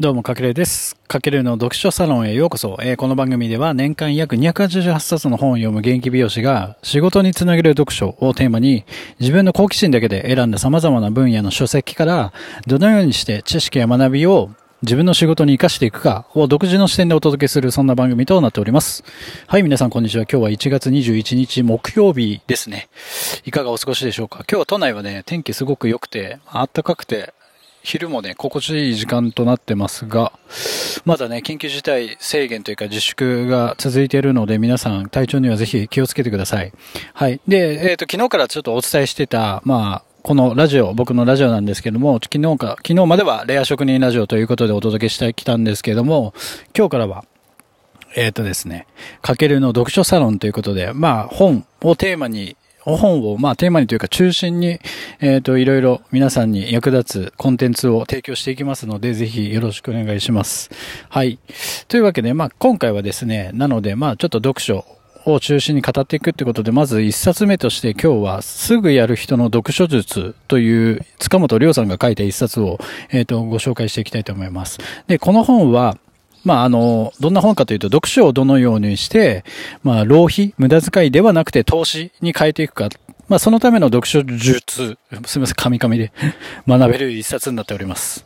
どうも、かけるです。かけるの読書サロンへようこそ。えー、この番組では年間約288冊の本を読む現役美容師が仕事につなげる読書をテーマに自分の好奇心だけで選んだ様々な分野の書籍からどのようにして知識や学びを自分の仕事に活かしていくかを独自の視点でお届けするそんな番組となっております。はい、皆さんこんにちは。今日は1月21日木曜日ですね。いかがお過ごしでしょうか？今日は都内はね、天気すごく良くて、暖かくて、昼もね、心地いい時間となってますが、まだね、緊急事態制限というか自粛が続いているので、皆さん体調にはぜひ気をつけてください。はい。で、えっ、ー、と、昨日からちょっとお伝えしてた、まあ、このラジオ、僕のラジオなんですけども、昨日か、昨日まではレア職人ラジオということでお届けしてきたんですけども、今日からは、えっ、ー、とですね、かけるの読書サロンということで、まあ、本をテーマにお本を、まあ、テーマにというか中心に、えっ、ー、と、いろいろ皆さんに役立つコンテンツを提供していきますので、ぜひよろしくお願いします。はい。というわけで、まあ、今回はですね、なので、まあ、ちょっと読書を中心に語っていくってことで、まず一冊目として今日はすぐやる人の読書術という塚本亮さんが書いた一冊を、えっ、ー、と、ご紹介していきたいと思います。で、この本は、まあ、あの、どんな本かというと、読書をどのようにして、まあ、浪費、無駄遣いではなくて投資に変えていくか。まあ、そのための読書術、すみません、神々で学べる一冊になっております。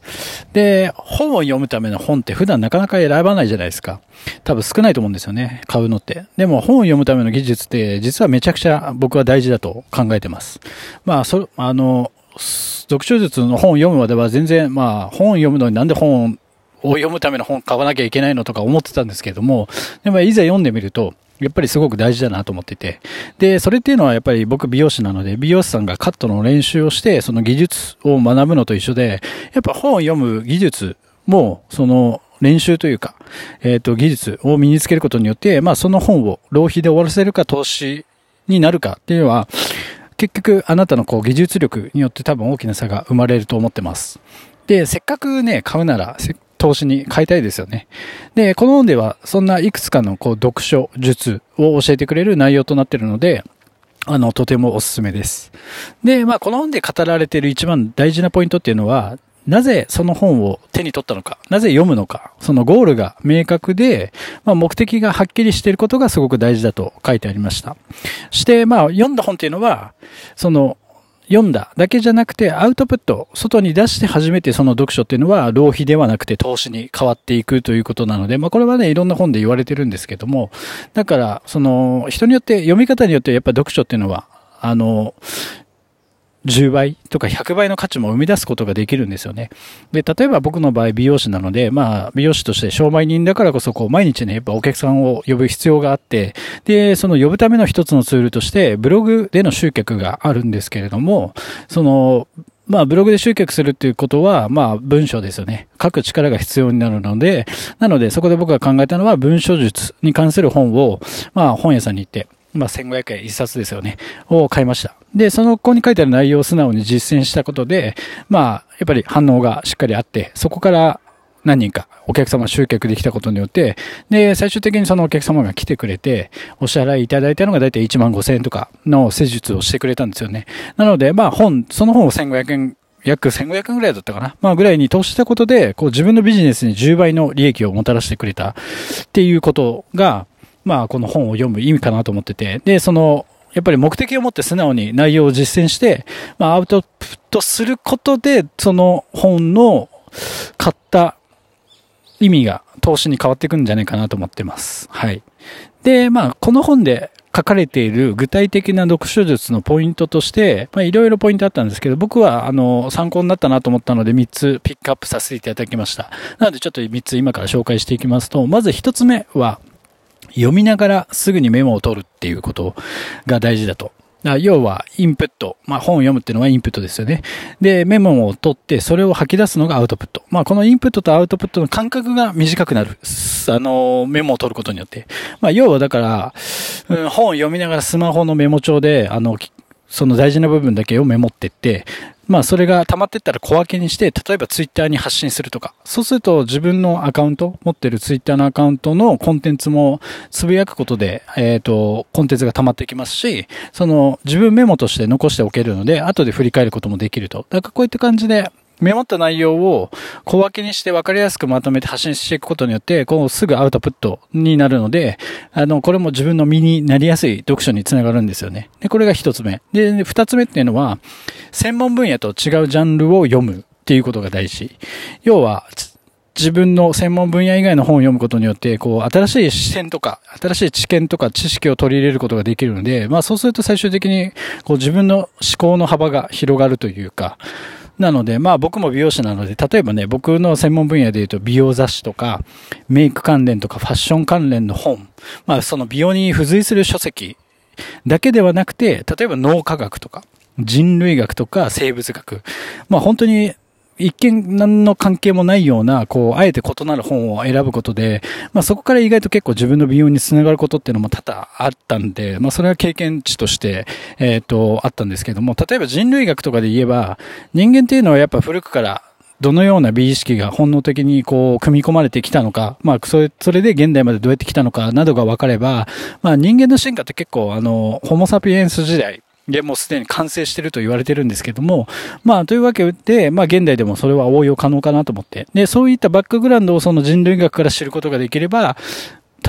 で、本を読むための本って普段なかなか選ばないじゃないですか。多分少ないと思うんですよね、買うのって。でも本を読むための技術って実はめちゃくちゃ僕は大事だと考えてます。まあ、そ、あの、読書術の本を読むまでは全然、まあ、本を読むのになんで本を読むための本買わなきゃいけないのとか思ってたんですけれども、でもいざ読んでみると、やっぱりすごく大事だなと思ってて。で、それっていうのはやっぱり僕美容師なので、美容師さんがカットの練習をして、その技術を学ぶのと一緒で、やっぱ本を読む技術も、その練習というか、えっ、ー、と、技術を身につけることによって、まあその本を浪費で終わらせるか投資になるかっていうのは、結局あなたのこう技術力によって多分大きな差が生まれると思ってます。で、せっかくね、買うなら、投資に変えたいですよね。で、この本ではそんないくつかのこう読書術を教えてくれる内容となっているので、あの、とてもおすすめです。で、まあ、この本で語られている一番大事なポイントっていうのは、なぜその本を手に取ったのか、なぜ読むのか、そのゴールが明確で、まあ、目的がはっきりしていることがすごく大事だと書いてありました。して、まあ、読んだ本っていうのは、その、読んだだけじゃなくてアウトプット、外に出して初めてその読書っていうのは浪費ではなくて投資に変わっていくということなので、まあこれはね、いろんな本で言われてるんですけども、だから、その、人によって読み方によってやっぱ読書っていうのは、あの、10倍とか100倍の価値も生み出すことができるんですよね。で、例えば僕の場合美容師なので、まあ美容師として商売人だからこそこう毎日ね、やっぱお客さんを呼ぶ必要があって、で、その呼ぶための一つのツールとしてブログでの集客があるんですけれども、その、まあ、ブログで集客するっていうことは、まあ、文章ですよね。書く力が必要になるので、なので、そこで僕が考えたのは、文章術に関する本を、まあ、本屋さんに行って、まあ、1500円一冊ですよね。を買いました。で、その、ここに書いてある内容を素直に実践したことで、まあ、やっぱり反応がしっかりあって、そこから何人かお客様集客できたことによって、で、最終的にそのお客様が来てくれて、お支払いいただいたのがだいたい1万5千円とかの施術をしてくれたんですよね。なので、まあ本、その本を1500円約1500円ぐらいだったかな。まあぐらいに投資したことで、こう自分のビジネスに10倍の利益をもたらしてくれたっていうことが、まあ、この本を読む意味かなと思ってて、で、その、やっぱり目的を持って素直に内容を実践して、まあ、アウトプットすることで、その本の買った意味が投資に変わっていくんじゃないかなと思ってます。はい。で、まあ、この本で書かれている具体的な読書術のポイントとして、まあ、いろいろポイントあったんですけど、僕は、あの、参考になったなと思ったので、3つピックアップさせていただきました。なので、ちょっと3つ今から紹介していきますと、まず1つ目は、読みながらすぐにメモを取るっていうことが大事だと。要は、インプット。まあ、本を読むっていうのはインプットですよね。で、メモを取って、それを吐き出すのがアウトプット。まあ、このインプットとアウトプットの間隔が短くなる。あの、メモを取ることによって。まあ、要はだから、うん、本を読みながらスマホのメモ帳で、あの、その大事な部分だけをメモってって、まあそれが溜まってったら小分けにして、例えばツイッターに発信するとか。そうすると自分のアカウント、持ってるツイッターのアカウントのコンテンツもつぶやくことで、えっ、ー、と、コンテンツが溜まってきますし、その自分メモとして残しておけるので、後で振り返ることもできると。だからこういった感じで、メモった内容を小分けにして分かりやすくまとめて発信していくことによって、こうすぐアウトプットになるので、あの、これも自分の身になりやすい読書につながるんですよね。で、これが一つ目。で、二つ目っていうのは、専門分野と違うジャンルを読むっていうことが大事。要は、自分の専門分野以外の本を読むことによって、こう、新しい視点とか、新しい知見とか知識を取り入れることができるので、まあそうすると最終的に、こう自分の思考の幅が広がるというか、なので、まあ僕も美容師なので、例えばね、僕の専門分野で言うと美容雑誌とか、メイク関連とかファッション関連の本、まあその美容に付随する書籍だけではなくて、例えば脳科学とか、人類学とか生物学、まあ本当に一見何の関係もないような、こう、あえて異なる本を選ぶことで、まあそこから意外と結構自分の美容につながることっていうのも多々あったんで、まあそれは経験値として、えっ、ー、と、あったんですけども、例えば人類学とかで言えば、人間っていうのはやっぱ古くからどのような美意識が本能的にこう、組み込まれてきたのか、まあ、それ、それで現代までどうやってきたのかなどが分かれば、まあ、人間の進化って結構、あの、ホモサピエンス時代、で、もうすでに完成してると言われてるんですけども、まあ、というわけで、まあ、現代でもそれは応用可能かなと思って。で、そういったバックグラウンドをその人類学から知ることができれば、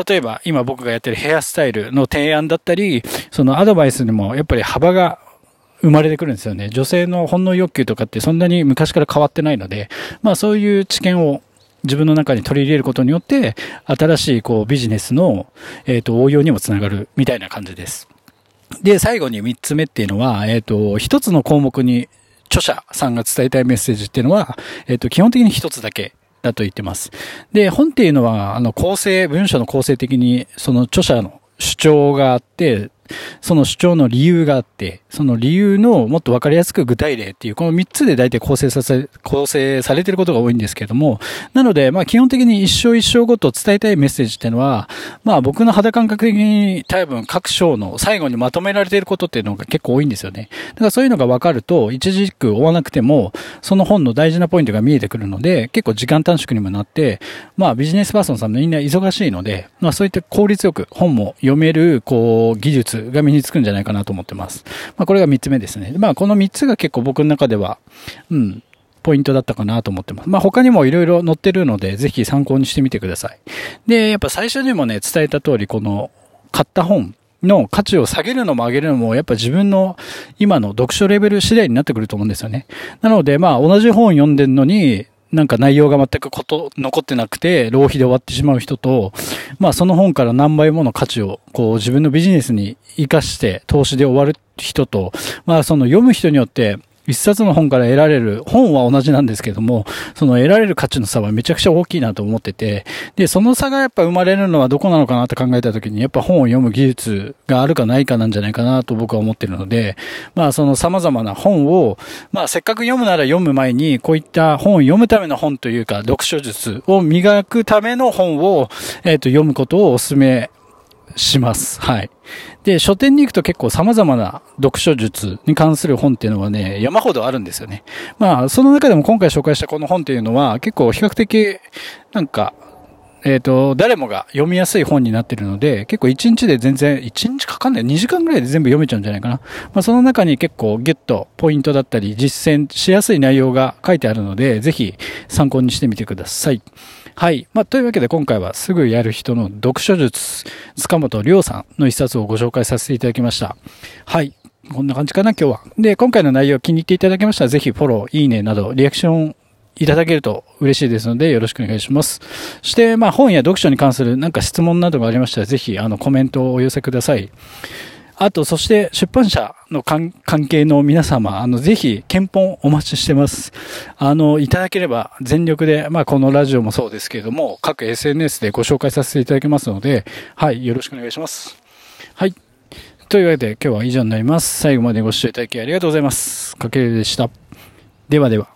例えば今僕がやってるヘアスタイルの提案だったり、そのアドバイスにもやっぱり幅が生まれてくるんですよね。女性の本能欲求とかってそんなに昔から変わってないので、まあそういう知見を自分の中に取り入れることによって、新しいこうビジネスの、え、ー、と応用にもつながるみたいな感じです。で、最後に三つ目っていうのは、えっ、ー、と、一つの項目に著者さんが伝えたいメッセージっていうのは、えっ、ー、と、基本的に一つだけだと言ってます。で、本っていうのは、あの、構成、文章の構成的に、その著者の主張があって、その主張の理由があって、その理由のもっとわかりやすく具体例っていう、この3つで大体構成させ、構成されてることが多いんですけども、なので、まあ基本的に一生一生ごと伝えたいメッセージっていうのは、まあ僕の肌感覚的に多分各章の最後にまとめられていることっていうのが結構多いんですよね。だからそういうのがわかると、一時句追わなくても、その本の大事なポイントが見えてくるので、結構時間短縮にもなって、まあビジネスパーソンさんみんな忙しいので、まあそういった効率よく本も読める、こう、技術が身につくんじゃないかなと思ってます。まあこれが3つ目ですね。まあこの3つが結構僕の中では、うん、ポイントだったかなと思ってます。まあ他にもいろいろ載ってるので、ぜひ参考にしてみてください。で、やっぱ最初にもね、伝えた通り、この買った本、の価値を下げるのも上げるのも、やっぱ自分の今の読書レベル次第になってくると思うんですよね。なので、まあ同じ本読んでんのに、なんか内容が全くこと、残ってなくて、浪費で終わってしまう人と、まあその本から何倍もの価値を、こう自分のビジネスに活かして投資で終わる人と、まあその読む人によって、一冊の本から得られる、本は同じなんですけども、その得られる価値の差はめちゃくちゃ大きいなと思ってて、で、その差がやっぱ生まれるのはどこなのかなって考えたときに、やっぱ本を読む技術があるかないかなんじゃないかなと僕は思ってるので、まあその様々な本を、まあせっかく読むなら読む前に、こういった本を読むための本というか、読書術を磨くための本を、えっ、ー、と、読むことをお勧めします。はい。で、書店に行くと結構様々な読書術に関する本っていうのはね、山ほどあるんですよね。まあ、その中でも今回紹介したこの本っていうのは結構比較的、なんか、えっ、ー、と、誰もが読みやすい本になってるので、結構1日で全然、1日かかんない、2時間ぐらいで全部読めちゃうんじゃないかな。まあ、その中に結構ギュッとポイントだったり、実践しやすい内容が書いてあるので、ぜひ参考にしてみてください。はい。まあ、というわけで今回はすぐやる人の読書術、塚本亮さんの一冊をご紹介させていただきました。はい。こんな感じかな、今日は。で、今回の内容気に入っていただけましたら、ぜひフォロー、いいねなど、リアクションいただけると嬉しいですので、よろしくお願いします。そして、まあ、本や読書に関するなんか質問などがありましたら、ぜひ、あの、コメントをお寄せください。あと、そして出版社の関係の皆様、あの、ぜひ、検本お待ちしてます。あの、いただければ全力で、まあ、このラジオもそうですけれども、各 SNS でご紹介させていただきますので、はい、よろしくお願いします。はい。というわけで、今日は以上になります。最後までご視聴いただきありがとうございます。かけるでした。ではでは。